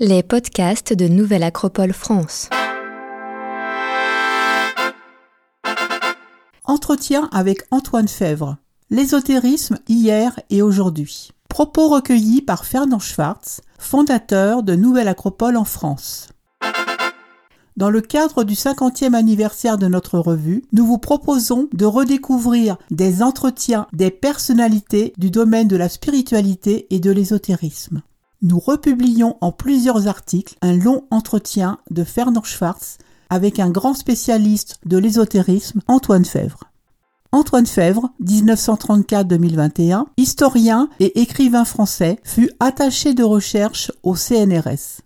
Les podcasts de Nouvelle Acropole France. Entretien avec Antoine Fèvre. L'ésotérisme hier et aujourd'hui. Propos recueillis par Fernand Schwartz, fondateur de Nouvelle Acropole en France. Dans le cadre du 50e anniversaire de notre revue, nous vous proposons de redécouvrir des entretiens des personnalités du domaine de la spiritualité et de l'ésotérisme. Nous republions en plusieurs articles un long entretien de Fernand Schwartz avec un grand spécialiste de l'ésotérisme, Antoine Fèvre. Antoine Fèvre, 1934-2021, historien et écrivain français, fut attaché de recherche au CNRS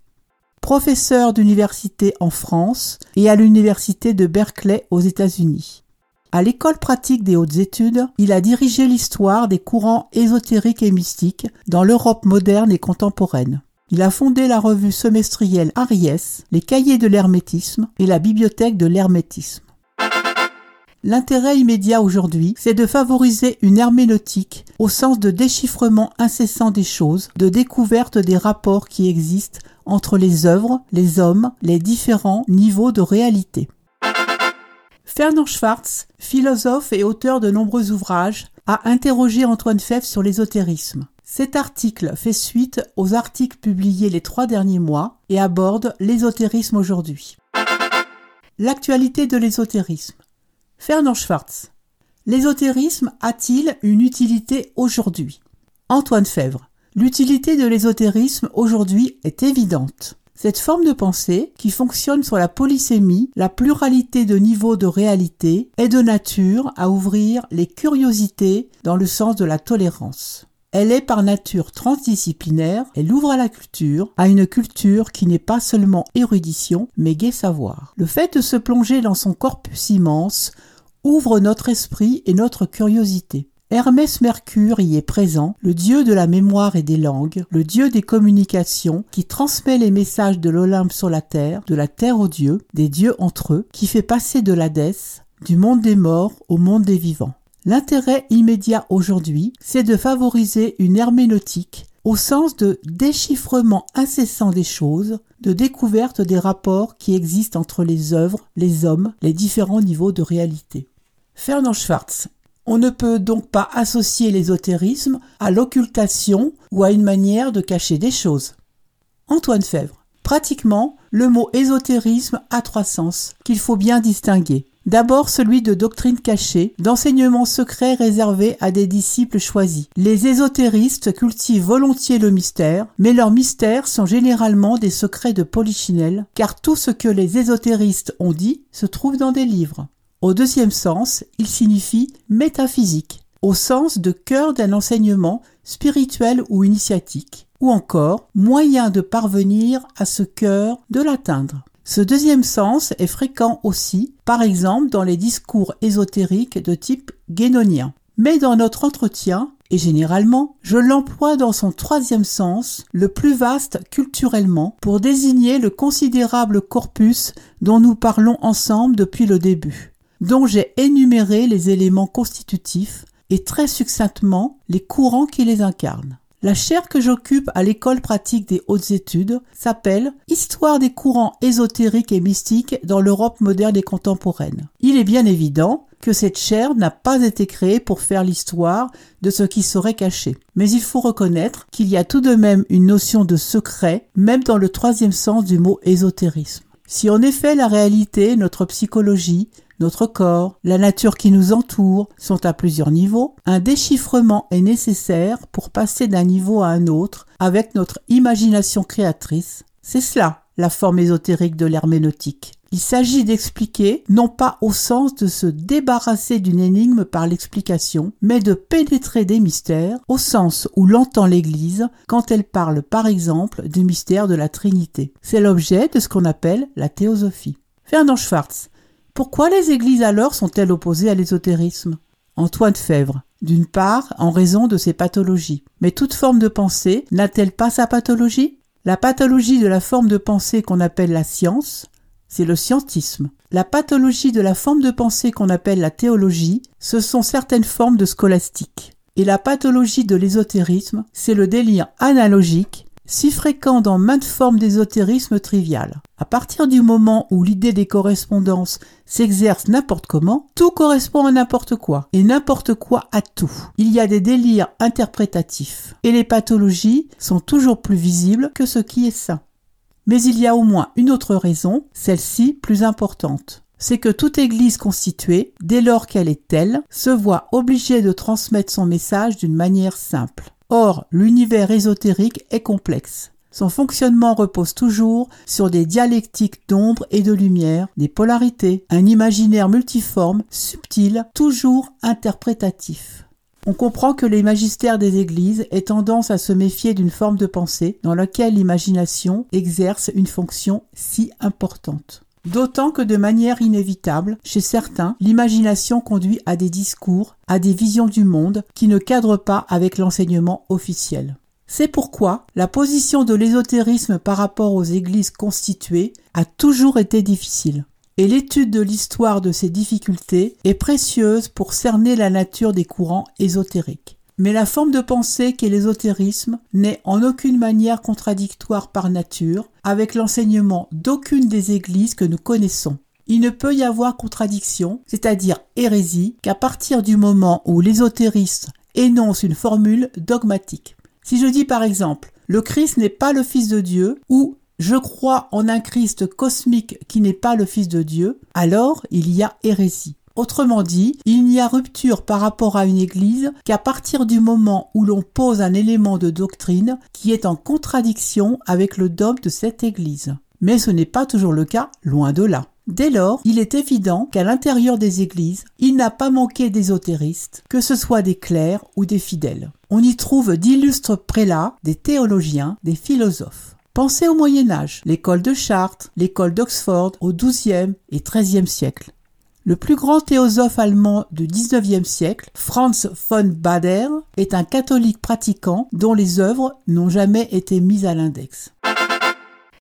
professeur d'université en France et à l'université de Berkeley aux États-Unis. À l'école pratique des hautes études, il a dirigé l'histoire des courants ésotériques et mystiques dans l'Europe moderne et contemporaine. Il a fondé la revue semestrielle Aries, les cahiers de l'hermétisme et la bibliothèque de l'hermétisme. L'intérêt immédiat aujourd'hui, c'est de favoriser une herméneutique au sens de déchiffrement incessant des choses, de découverte des rapports qui existent entre les œuvres, les hommes, les différents niveaux de réalité. Fernand Schwartz, philosophe et auteur de nombreux ouvrages, a interrogé Antoine Fèvre sur l'ésotérisme. Cet article fait suite aux articles publiés les trois derniers mois et aborde l'ésotérisme aujourd'hui. L'actualité de l'ésotérisme. Fernand Schwartz. L'ésotérisme a-t-il une utilité aujourd'hui? Antoine Fèvre. L'utilité de l'ésotérisme aujourd'hui est évidente. Cette forme de pensée, qui fonctionne sur la polysémie, la pluralité de niveaux de réalité, est de nature à ouvrir les curiosités dans le sens de la tolérance. Elle est par nature transdisciplinaire, elle ouvre à la culture, à une culture qui n'est pas seulement érudition, mais gai savoir. Le fait de se plonger dans son corpus immense ouvre notre esprit et notre curiosité. Hermès Mercure y est présent, le dieu de la mémoire et des langues, le dieu des communications, qui transmet les messages de l'Olympe sur la terre, de la terre aux dieux, des dieux entre eux, qui fait passer de l'Hadès, du monde des morts au monde des vivants. L'intérêt immédiat aujourd'hui, c'est de favoriser une herméneutique au sens de déchiffrement incessant des choses, de découverte des rapports qui existent entre les œuvres, les hommes, les différents niveaux de réalité. Fernand Schwartz. On ne peut donc pas associer l'ésotérisme à l'occultation ou à une manière de cacher des choses. Antoine Fèvre. Pratiquement, le mot ésotérisme a trois sens qu'il faut bien distinguer. D'abord celui de doctrine cachée, d'enseignement secret réservé à des disciples choisis. Les ésotéristes cultivent volontiers le mystère, mais leurs mystères sont généralement des secrets de polichinelle, car tout ce que les ésotéristes ont dit se trouve dans des livres. Au deuxième sens, il signifie métaphysique, au sens de cœur d'un enseignement spirituel ou initiatique, ou encore moyen de parvenir à ce cœur, de l'atteindre. Ce deuxième sens est fréquent aussi, par exemple dans les discours ésotériques de type guénonien. Mais dans notre entretien, et généralement, je l'emploie dans son troisième sens, le plus vaste culturellement, pour désigner le considérable corpus dont nous parlons ensemble depuis le début, dont j'ai énuméré les éléments constitutifs et très succinctement les courants qui les incarnent. La chaire que j'occupe à l'école pratique des hautes études s'appelle Histoire des courants ésotériques et mystiques dans l'Europe moderne et contemporaine. Il est bien évident que cette chaire n'a pas été créée pour faire l'histoire de ce qui serait caché. Mais il faut reconnaître qu'il y a tout de même une notion de secret, même dans le troisième sens du mot ésotérisme. Si en effet la réalité, notre psychologie, notre corps, la nature qui nous entoure sont à plusieurs niveaux. Un déchiffrement est nécessaire pour passer d'un niveau à un autre avec notre imagination créatrice. C'est cela, la forme ésotérique de l'herméneutique. Il s'agit d'expliquer, non pas au sens de se débarrasser d'une énigme par l'explication, mais de pénétrer des mystères, au sens où l'entend l'Église quand elle parle par exemple du mystère de la Trinité. C'est l'objet de ce qu'on appelle la théosophie. Fernand Schwartz pourquoi les églises alors sont-elles opposées à l'ésotérisme? Antoine Fèvre. D'une part, en raison de ses pathologies. Mais toute forme de pensée n'a-t-elle pas sa pathologie? La pathologie de la forme de pensée qu'on appelle la science, c'est le scientisme. La pathologie de la forme de pensée qu'on appelle la théologie, ce sont certaines formes de scolastique. Et la pathologie de l'ésotérisme, c'est le délire analogique, si fréquent dans maintes formes d'ésotérisme trivial. À partir du moment où l'idée des correspondances s'exerce n'importe comment, tout correspond à n'importe quoi, et n'importe quoi à tout. Il y a des délires interprétatifs, et les pathologies sont toujours plus visibles que ce qui est sain. Mais il y a au moins une autre raison, celle-ci plus importante c'est que toute Église constituée, dès lors qu'elle est telle, se voit obligée de transmettre son message d'une manière simple. Or, l'univers ésotérique est complexe. Son fonctionnement repose toujours sur des dialectiques d'ombre et de lumière, des polarités, un imaginaire multiforme, subtil, toujours interprétatif. On comprend que les magistères des églises aient tendance à se méfier d'une forme de pensée dans laquelle l'imagination exerce une fonction si importante. D'autant que de manière inévitable, chez certains, l'imagination conduit à des discours, à des visions du monde qui ne cadrent pas avec l'enseignement officiel. C'est pourquoi la position de l'ésotérisme par rapport aux églises constituées a toujours été difficile. Et l'étude de l'histoire de ces difficultés est précieuse pour cerner la nature des courants ésotériques. Mais la forme de pensée qu'est l'ésotérisme n'est en aucune manière contradictoire par nature avec l'enseignement d'aucune des églises que nous connaissons. Il ne peut y avoir contradiction, c'est-à-dire hérésie, qu'à partir du moment où l'ésotérisme énonce une formule dogmatique. Si je dis par exemple le Christ n'est pas le Fils de Dieu ou je crois en un Christ cosmique qui n'est pas le Fils de Dieu, alors il y a hérésie. Autrement dit, il n'y a rupture par rapport à une Église qu'à partir du moment où l'on pose un élément de doctrine qui est en contradiction avec le dogme de cette Église. Mais ce n'est pas toujours le cas, loin de là. Dès lors, il est évident qu'à l'intérieur des églises, il n'a pas manqué d'ésotéristes, que ce soit des clercs ou des fidèles. On y trouve d'illustres prélats, des théologiens, des philosophes. Pensez au Moyen Âge, l'école de Chartres, l'école d'Oxford au XIIe et XIIIe siècle. Le plus grand théosophe allemand du XIXe siècle, Franz von Bader, est un catholique pratiquant dont les œuvres n'ont jamais été mises à l'index.